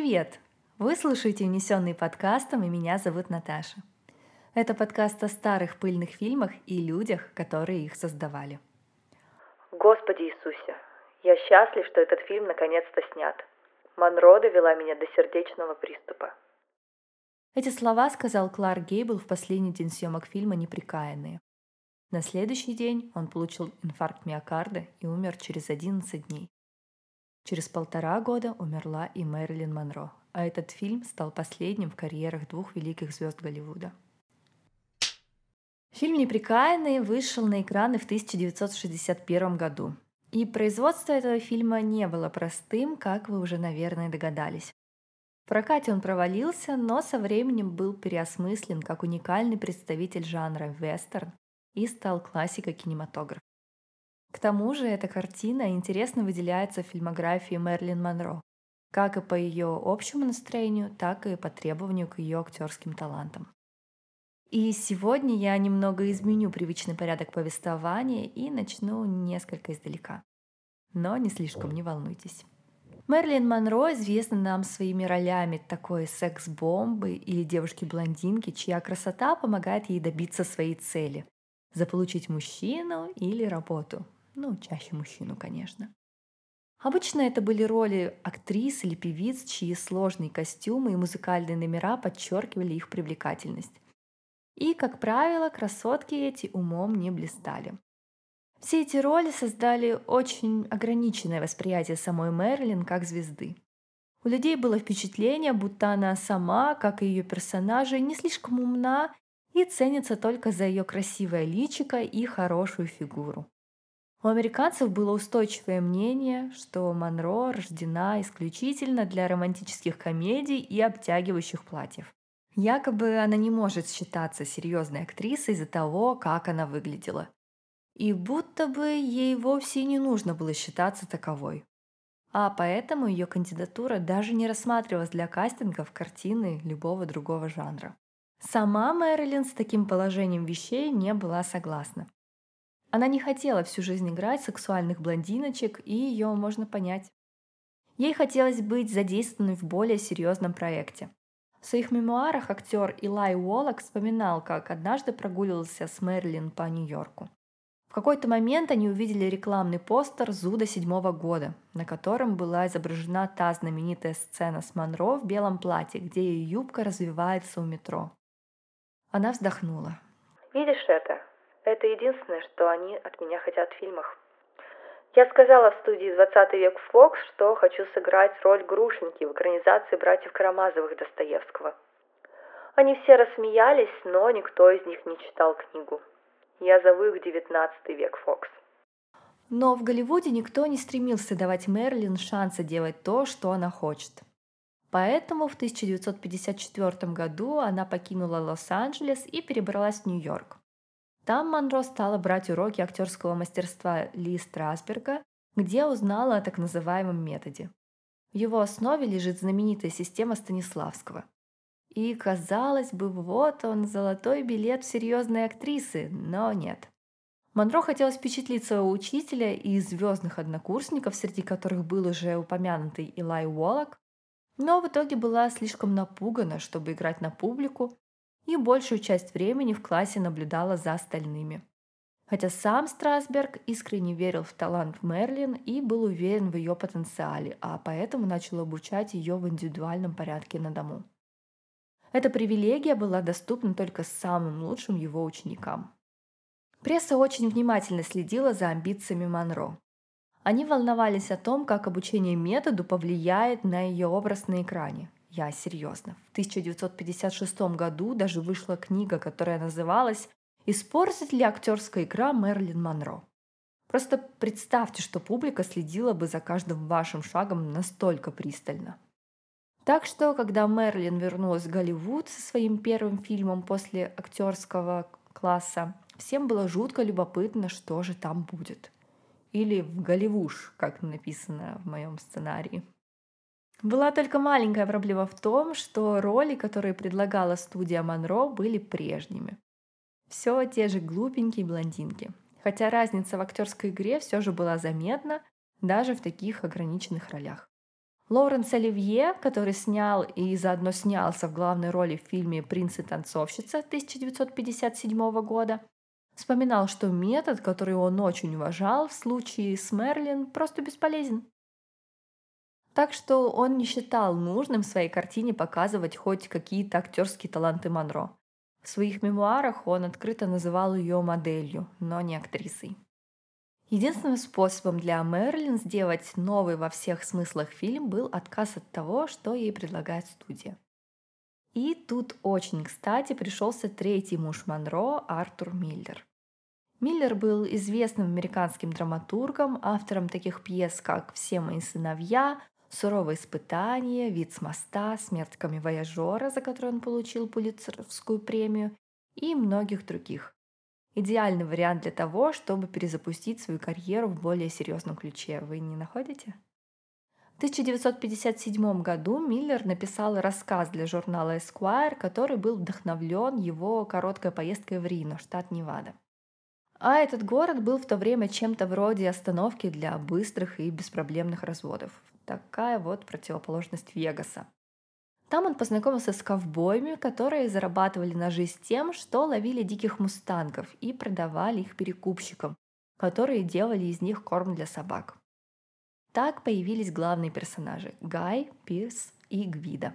Привет! Вы слушаете «Унесенный подкастом» и меня зовут Наташа. Это подкаст о старых пыльных фильмах и людях, которые их создавали. Господи Иисусе, я счастлив, что этот фильм наконец-то снят. Монро довела меня до сердечного приступа. Эти слова сказал Кларк Гейбл в последний день съемок фильма «Неприкаянные». На следующий день он получил инфаркт миокарда и умер через 11 дней. Через полтора года умерла и Мэрилин Монро, а этот фильм стал последним в карьерах двух великих звезд Голливуда. Фильм «Неприкаянный» вышел на экраны в 1961 году. И производство этого фильма не было простым, как вы уже, наверное, догадались. В прокате он провалился, но со временем был переосмыслен как уникальный представитель жанра вестерн и стал классикой кинематографа. К тому же эта картина интересно выделяется в фильмографии Мерлин Монро, как и по ее общему настроению, так и по требованию к ее актерским талантам. И сегодня я немного изменю привычный порядок повествования и начну несколько издалека. Но не слишком, не волнуйтесь. Мерлин Монро известна нам своими ролями такой секс-бомбы или девушки-блондинки, чья красота помогает ей добиться своей цели – заполучить мужчину или работу, ну, чаще мужчину, конечно. Обычно это были роли актрис или певиц, чьи сложные костюмы и музыкальные номера подчеркивали их привлекательность. И, как правило, красотки эти умом не блистали. Все эти роли создали очень ограниченное восприятие самой Мерлин как звезды. У людей было впечатление, будто она сама, как и ее персонажи, не слишком умна и ценится только за ее красивое личико и хорошую фигуру. У американцев было устойчивое мнение, что Монро рождена исключительно для романтических комедий и обтягивающих платьев. Якобы она не может считаться серьезной актрисой из-за того, как она выглядела. И будто бы ей вовсе не нужно было считаться таковой. А поэтому ее кандидатура даже не рассматривалась для кастингов картины любого другого жанра. Сама Мэрилин с таким положением вещей не была согласна. Она не хотела всю жизнь играть сексуальных блондиночек, и ее можно понять. Ей хотелось быть задействованной в более серьезном проекте. В своих мемуарах актер Илай Уоллок вспоминал, как однажды прогуливался с Мерлин по Нью-Йорку. В какой-то момент они увидели рекламный постер Зуда седьмого года, на котором была изображена та знаменитая сцена с Монро в белом платье, где ее юбка развивается у метро. Она вздохнула. «Видишь это? Это единственное, что они от меня хотят в фильмах. Я сказала в студии «20 век Фокс», что хочу сыграть роль Грушеньки в экранизации «Братьев Карамазовых» Достоевского. Они все рассмеялись, но никто из них не читал книгу. Я зову их «19 век Фокс». Но в Голливуде никто не стремился давать Мерлин шанса делать то, что она хочет. Поэтому в 1954 году она покинула Лос-Анджелес и перебралась в Нью-Йорк. Там Монро стала брать уроки актерского мастерства Ли Страсберга, где узнала о так называемом методе. В его основе лежит знаменитая система Станиславского. И, казалось бы, вот он, золотой билет в серьезные актрисы, но нет. Монро хотелось впечатлить своего учителя и звездных однокурсников, среди которых был уже упомянутый Илай Уоллок, но в итоге была слишком напугана, чтобы играть на публику, и большую часть времени в классе наблюдала за остальными. Хотя сам Страсберг искренне верил в талант Мерлин и был уверен в ее потенциале, а поэтому начал обучать ее в индивидуальном порядке на дому. Эта привилегия была доступна только самым лучшим его ученикам. Пресса очень внимательно следила за амбициями Монро. Они волновались о том, как обучение методу повлияет на ее образ на экране. Я серьезно. В 1956 году даже вышла книга, которая называлась «Испортит ли актерская игра Мерлин Монро?». Просто представьте, что публика следила бы за каждым вашим шагом настолько пристально. Так что, когда Мерлин вернулась в Голливуд со своим первым фильмом после актерского класса, всем было жутко любопытно, что же там будет. Или в Голливуш, как написано в моем сценарии. Была только маленькая проблема в том, что роли, которые предлагала студия Монро, были прежними. Все те же глупенькие блондинки. Хотя разница в актерской игре все же была заметна даже в таких ограниченных ролях. Лоуренс Оливье, который снял и заодно снялся в главной роли в фильме «Принц и танцовщица» 1957 года, вспоминал, что метод, который он очень уважал в случае с Мерлин, просто бесполезен. Так что он не считал нужным в своей картине показывать хоть какие-то актерские таланты Монро. В своих мемуарах он открыто называл ее моделью, но не актрисой. Единственным способом для Мерлин сделать новый во всех смыслах фильм был отказ от того, что ей предлагает студия. И тут очень кстати пришелся третий муж Монро, Артур Миллер. Миллер был известным американским драматургом, автором таких пьес, как «Все мои сыновья», «Суровое испытание», «Вид с моста», «Смерть камевояжера», за который он получил Пулитцеровскую премию, и многих других. Идеальный вариант для того, чтобы перезапустить свою карьеру в более серьезном ключе. Вы не находите? В 1957 году Миллер написал рассказ для журнала Esquire, который был вдохновлен его короткой поездкой в Рино, штат Невада. А этот город был в то время чем-то вроде остановки для быстрых и беспроблемных разводов. Такая вот противоположность Вегаса. Там он познакомился с ковбоями, которые зарабатывали на жизнь тем, что ловили диких мустангов и продавали их перекупщикам, которые делали из них корм для собак. Так появились главные персонажи – Гай, Пирс и Гвида.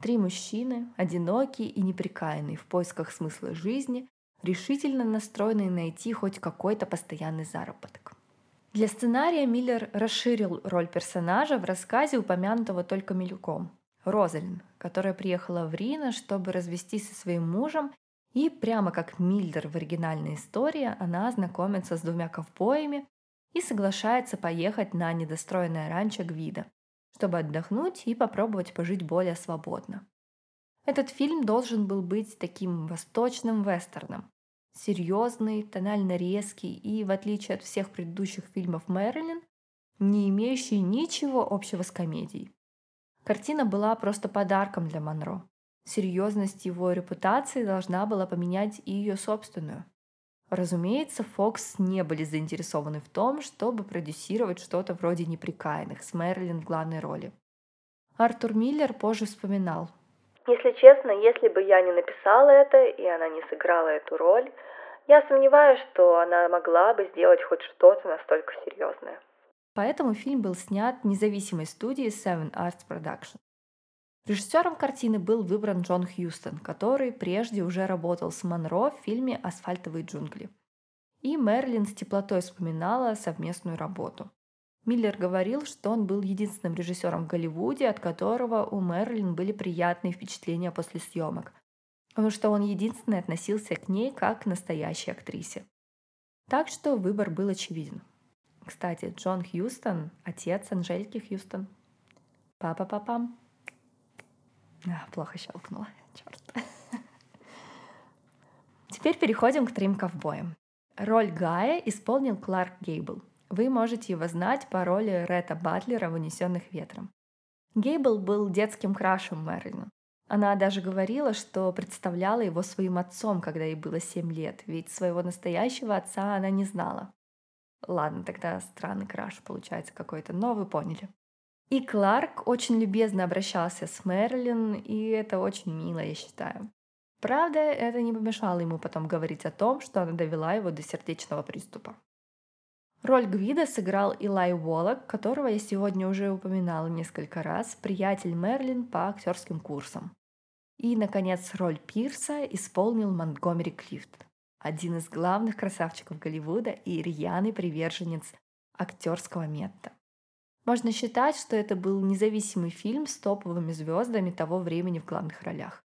Три мужчины, одинокие и неприкаянные в поисках смысла жизни, решительно настроенные найти хоть какой-то постоянный заработок. Для сценария Миллер расширил роль персонажа в рассказе, упомянутого только мельком – Розалин, которая приехала в Рино, чтобы развестись со своим мужем, и прямо как Мильдер в оригинальной истории, она знакомится с двумя ковбоями и соглашается поехать на недостроенное ранчо Гвида, чтобы отдохнуть и попробовать пожить более свободно. Этот фильм должен был быть таким восточным вестерном. Серьезный, тонально резкий и, в отличие от всех предыдущих фильмов Мэрилин, не имеющий ничего общего с комедией. Картина была просто подарком для Монро. Серьезность его репутации должна была поменять и ее собственную. Разумеется, Фокс не были заинтересованы в том, чтобы продюсировать что-то вроде «Неприкаянных» с Мэрилин в главной роли. Артур Миллер позже вспоминал. «Если честно, если бы я не написала это, и она не сыграла эту роль, я сомневаюсь, что она могла бы сделать хоть что-то настолько серьезное. Поэтому фильм был снят независимой студией Seven Arts Production. Режиссером картины был выбран Джон Хьюстон, который прежде уже работал с Монро в фильме «Асфальтовые джунгли». И Мерлин с теплотой вспоминала совместную работу. Миллер говорил, что он был единственным режиссером в Голливуде, от которого у Мерлин были приятные впечатления после съемок, потому что он единственный относился к ней как к настоящей актрисе. Так что выбор был очевиден. Кстати, Джон Хьюстон – отец Анжельки Хьюстон. Папа-папам. А, плохо щелкнула, черт. Теперь переходим к трем ковбоям. Роль Гая исполнил Кларк Гейбл. Вы можете его знать по роли Ретта Батлера в «Унесенных ветром». Гейбл был детским крашем Мэрилина. Она даже говорила, что представляла его своим отцом, когда ей было 7 лет, ведь своего настоящего отца она не знала. Ладно, тогда странный краш получается какой-то, но вы поняли. И Кларк очень любезно обращался с Мэрилин, и это очень мило, я считаю. Правда, это не помешало ему потом говорить о том, что она довела его до сердечного приступа. Роль Гвида сыграл Илай Уоллок, которого я сегодня уже упоминала несколько раз, приятель Мерлин по актерским курсам. И, наконец, роль Пирса исполнил Монтгомери Клифт один из главных красавчиков Голливуда и рьяный приверженец актерского метода. Можно считать, что это был независимый фильм с топовыми звездами того времени в главных ролях.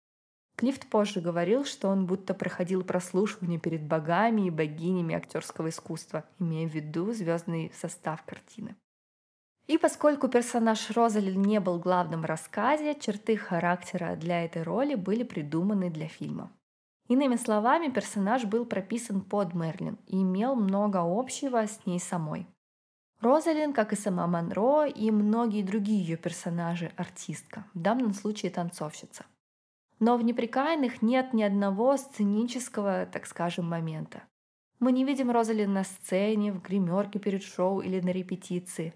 Клифт позже говорил, что он будто проходил прослушивание перед богами и богинями актерского искусства, имея в виду звездный состав картины. И поскольку персонаж Розалин не был главным в рассказе, черты характера для этой роли были придуманы для фильма. Иными словами, персонаж был прописан под Мерлин и имел много общего с ней самой. Розалин, как и сама Монро и многие другие ее персонажи, артистка, в данном случае танцовщица. Но в «Неприкаянных» нет ни одного сценического, так скажем, момента. Мы не видим Розалин на сцене, в гримерке перед шоу или на репетиции.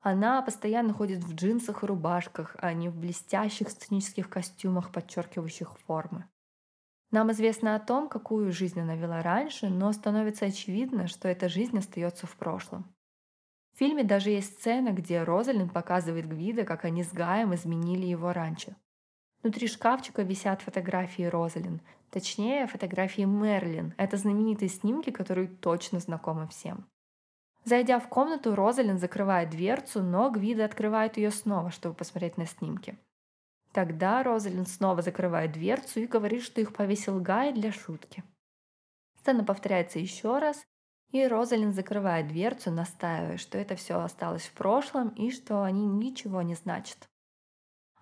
Она постоянно ходит в джинсах и рубашках, а не в блестящих сценических костюмах, подчеркивающих формы. Нам известно о том, какую жизнь она вела раньше, но становится очевидно, что эта жизнь остается в прошлом. В фильме даже есть сцена, где Розалин показывает Гвида, как они с Гаем изменили его раньше. Внутри шкафчика висят фотографии Розалин, точнее, фотографии Мерлин. Это знаменитые снимки, которые точно знакомы всем. Зайдя в комнату, Розалин закрывает дверцу, но Гвида открывает ее снова, чтобы посмотреть на снимки. Тогда Розалин снова закрывает дверцу и говорит, что их повесил Гай для шутки. Сцена повторяется еще раз, и Розалин закрывает дверцу, настаивая, что это все осталось в прошлом и что они ничего не значат.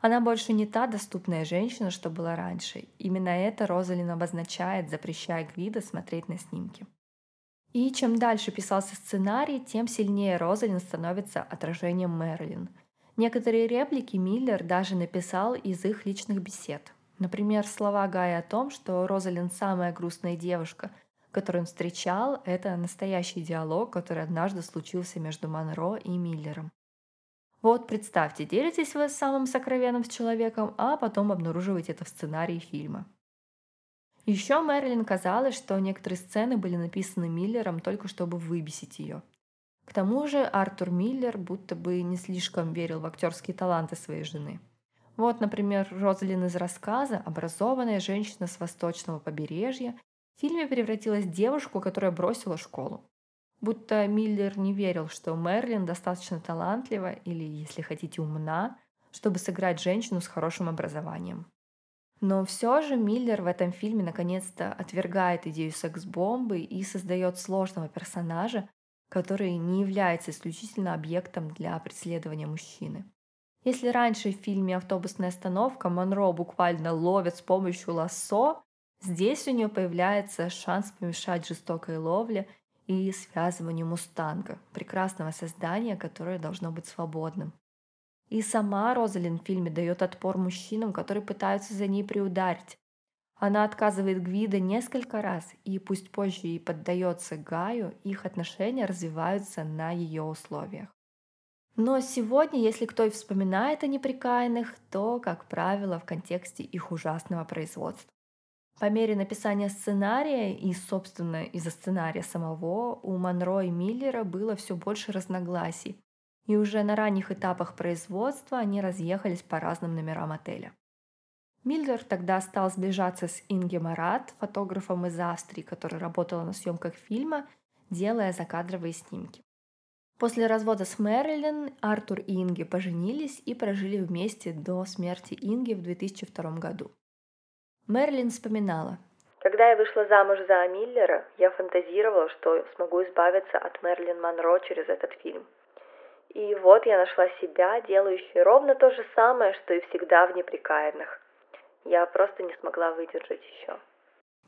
Она больше не та доступная женщина, что была раньше. Именно это Розалин обозначает, запрещая Гвида смотреть на снимки. И чем дальше писался сценарий, тем сильнее Розалин становится отражением Мерлин – Некоторые реплики Миллер даже написал из их личных бесед. Например, слова Гая о том, что Розалин самая грустная девушка, которую он встречал, это настоящий диалог, который однажды случился между Монро и Миллером. Вот представьте, делитесь вы самым сокровенным с человеком, а потом обнаруживаете это в сценарии фильма. Еще Мэрилин казалось, что некоторые сцены были написаны Миллером только чтобы выбесить ее – к тому же Артур Миллер будто бы не слишком верил в актерские таланты своей жены. Вот, например, Розалин из рассказа, образованная женщина с восточного побережья, в фильме превратилась в девушку, которая бросила школу. Будто Миллер не верил, что Мерлин достаточно талантлива или, если хотите, умна, чтобы сыграть женщину с хорошим образованием. Но все же Миллер в этом фильме наконец-то отвергает идею секс-бомбы и создает сложного персонажа, который не является исключительно объектом для преследования мужчины. Если раньше в фильме «Автобусная остановка» Монро буквально ловит с помощью лассо, здесь у нее появляется шанс помешать жестокой ловле и связыванию мустанга, прекрасного создания, которое должно быть свободным. И сама Розалин в фильме дает отпор мужчинам, которые пытаются за ней приударить, она отказывает Гвида несколько раз, и пусть позже и поддается Гаю, их отношения развиваются на ее условиях. Но сегодня, если кто и вспоминает о неприкаянных, то, как правило, в контексте их ужасного производства. По мере написания сценария и, собственно, из-за сценария самого, у Монро и Миллера было все больше разногласий, и уже на ранних этапах производства они разъехались по разным номерам отеля. Миллер тогда стал сближаться с Инги Марат, фотографом из Австрии, которая работала на съемках фильма, делая закадровые снимки. После развода с Мэрилин Артур и Инги поженились и прожили вместе до смерти Инги в 2002 году. Мэрилин вспоминала. Когда я вышла замуж за Миллера, я фантазировала, что смогу избавиться от Мерлин Монро через этот фильм. И вот я нашла себя, делающую ровно то же самое, что и всегда в «Неприкаянных». Я просто не смогла выдержать еще.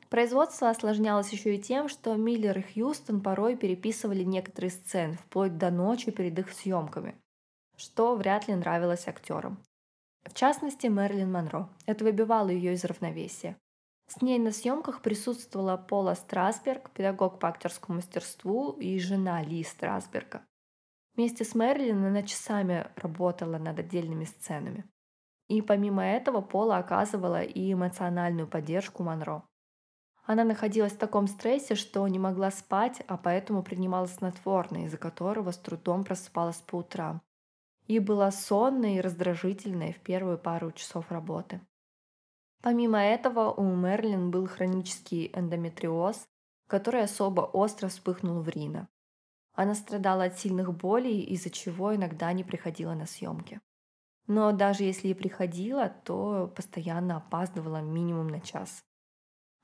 Производство осложнялось еще и тем, что Миллер и Хьюстон порой переписывали некоторые сцены, вплоть до ночи перед их съемками, что вряд ли нравилось актерам. В частности, Мерлин Монро. Это выбивало ее из равновесия. С ней на съемках присутствовала Пола Страсберг, педагог по актерскому мастерству, и жена Ли Страсберга. Вместе с Мерлин она часами работала над отдельными сценами. И помимо этого Пола оказывала и эмоциональную поддержку Монро. Она находилась в таком стрессе, что не могла спать, а поэтому принимала снотворное, из-за которого с трудом просыпалась по утрам. И была сонной и раздражительной в первую пару часов работы. Помимо этого у Мерлин был хронический эндометриоз, который особо остро вспыхнул в Рино. Она страдала от сильных болей, из-за чего иногда не приходила на съемки. Но даже если и приходила, то постоянно опаздывала минимум на час.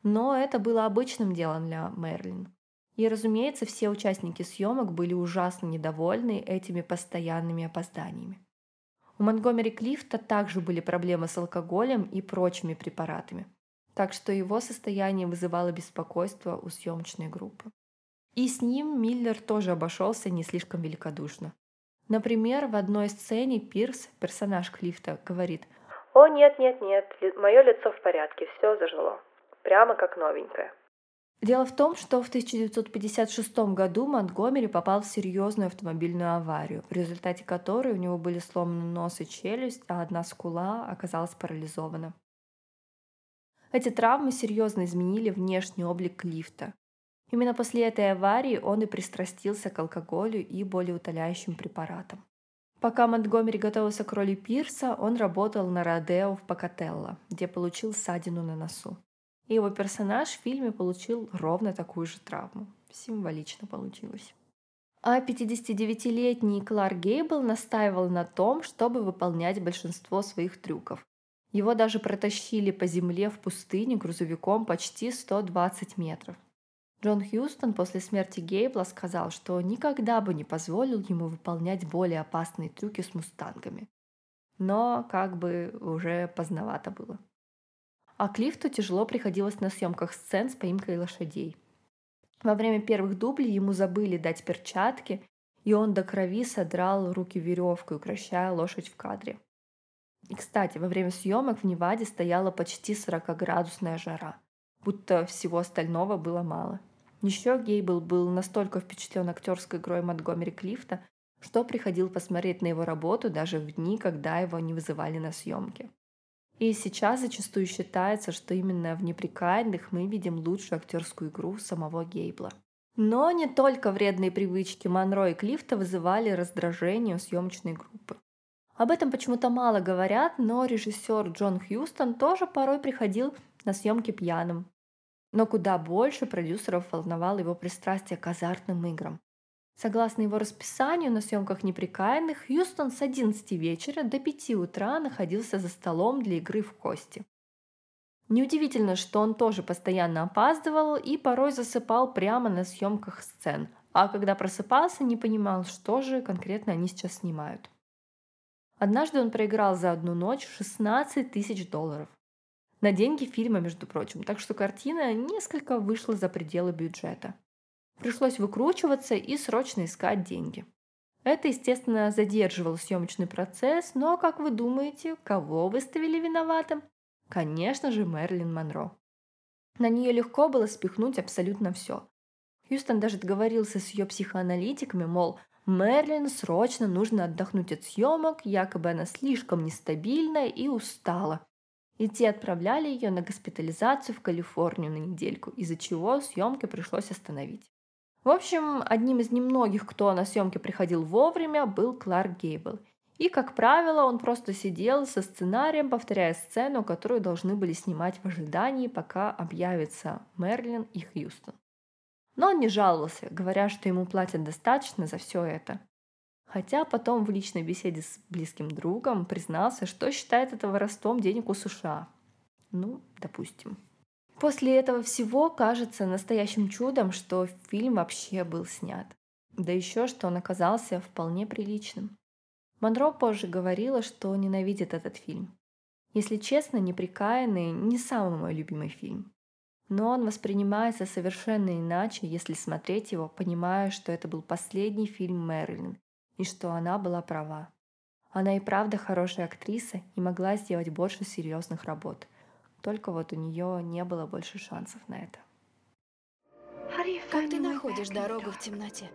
Но это было обычным делом для Мерлин. И, разумеется, все участники съемок были ужасно недовольны этими постоянными опозданиями. У Монгомери Клифта также были проблемы с алкоголем и прочими препаратами, так что его состояние вызывало беспокойство у съемочной группы. И с ним Миллер тоже обошелся не слишком великодушно. Например, в одной сцене Пирс, персонаж Клифта, говорит «О, нет, нет, нет, мое лицо в порядке, все зажило, прямо как новенькое». Дело в том, что в 1956 году Монтгомери попал в серьезную автомобильную аварию, в результате которой у него были сломаны нос и челюсть, а одна скула оказалась парализована. Эти травмы серьезно изменили внешний облик лифта. Именно после этой аварии он и пристрастился к алкоголю и болеутоляющим препаратам. Пока Монтгомери готовился к роли Пирса, он работал на Родео в Покателло, где получил ссадину на носу. И его персонаж в фильме получил ровно такую же травму. Символично получилось. А 59-летний Кларк Гейбл настаивал на том, чтобы выполнять большинство своих трюков. Его даже протащили по земле в пустыне грузовиком почти 120 метров. Джон Хьюстон после смерти Гейбла сказал, что никогда бы не позволил ему выполнять более опасные трюки с мустангами. Но как бы уже поздновато было. А Клифту тяжело приходилось на съемках сцен с поимкой лошадей. Во время первых дублей ему забыли дать перчатки, и он до крови содрал руки веревкой, укращая лошадь в кадре. И, кстати, во время съемок в Неваде стояла почти 40-градусная жара, будто всего остального было мало. Еще Гейбл был настолько впечатлен актерской игрой Монтгомери Клифта, что приходил посмотреть на его работу даже в дни, когда его не вызывали на съемки. И сейчас зачастую считается, что именно в «Неприкаянных» мы видим лучшую актерскую игру самого Гейбла. Но не только вредные привычки Монро и Клифта вызывали раздражение у съемочной группы. Об этом почему-то мало говорят, но режиссер Джон Хьюстон тоже порой приходил на съемки пьяным, но куда больше продюсеров волновало его пристрастие к азартным играм. Согласно его расписанию, на съемках «Неприкаянных» Хьюстон с 11 вечера до 5 утра находился за столом для игры в кости. Неудивительно, что он тоже постоянно опаздывал и порой засыпал прямо на съемках сцен, а когда просыпался, не понимал, что же конкретно они сейчас снимают. Однажды он проиграл за одну ночь 16 тысяч долларов на деньги фильма, между прочим, так что картина несколько вышла за пределы бюджета. Пришлось выкручиваться и срочно искать деньги. Это, естественно, задерживало съемочный процесс, но, как вы думаете, кого выставили виноватым? Конечно же, Мэрилин Монро. На нее легко было спихнуть абсолютно все. Хьюстон даже договорился с ее психоаналитиками, мол, Мерлин срочно нужно отдохнуть от съемок, якобы она слишком нестабильна и устала и те отправляли ее на госпитализацию в Калифорнию на недельку, из-за чего съемки пришлось остановить. В общем, одним из немногих, кто на съемки приходил вовремя, был Кларк Гейбл. И, как правило, он просто сидел со сценарием, повторяя сцену, которую должны были снимать в ожидании, пока объявится Мерлин и Хьюстон. Но он не жаловался, говоря, что ему платят достаточно за все это. Хотя потом в личной беседе с близким другом признался, что считает это воровством денег у США. Ну, допустим. После этого всего кажется настоящим чудом, что фильм вообще был снят. Да еще, что он оказался вполне приличным. Монро позже говорила, что ненавидит этот фильм. Если честно, «Неприкаянный» не самый мой любимый фильм. Но он воспринимается совершенно иначе, если смотреть его, понимая, что это был последний фильм Мэрилин, и что она была права. Она и правда хорошая актриса и могла сделать больше серьезных работ. Только вот у нее не было больше шансов на это. Как ты находишь дорогу в темноте?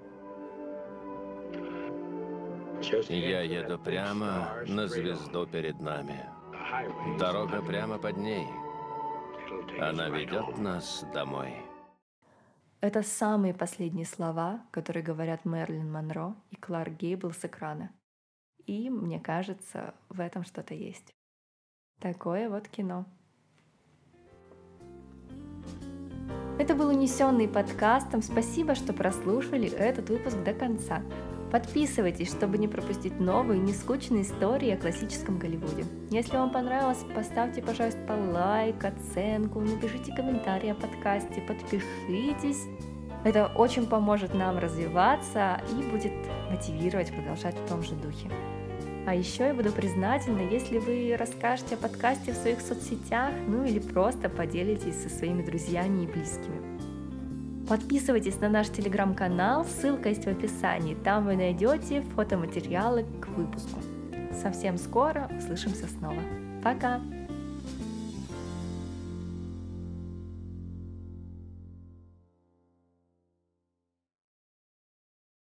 Я еду прямо на звезду перед нами. Дорога прямо под ней. Она ведет нас домой. Это самые последние слова, которые говорят Мерлин Монро и Кларк Гейбл с экрана. И, мне кажется, в этом что-то есть. Такое вот кино. Это был унесенный подкастом. Спасибо, что прослушали этот выпуск до конца. Подписывайтесь, чтобы не пропустить новые, нескучные истории о классическом Голливуде. Если вам понравилось, поставьте, пожалуйста, лайк, оценку, напишите комментарий о подкасте, подпишитесь. Это очень поможет нам развиваться и будет мотивировать продолжать в том же духе. А еще я буду признательна, если вы расскажете о подкасте в своих соцсетях, ну или просто поделитесь со своими друзьями и близкими. Подписывайтесь на наш телеграм-канал, ссылка есть в описании. Там вы найдете фотоматериалы к выпуску. Совсем скоро услышимся снова. Пока!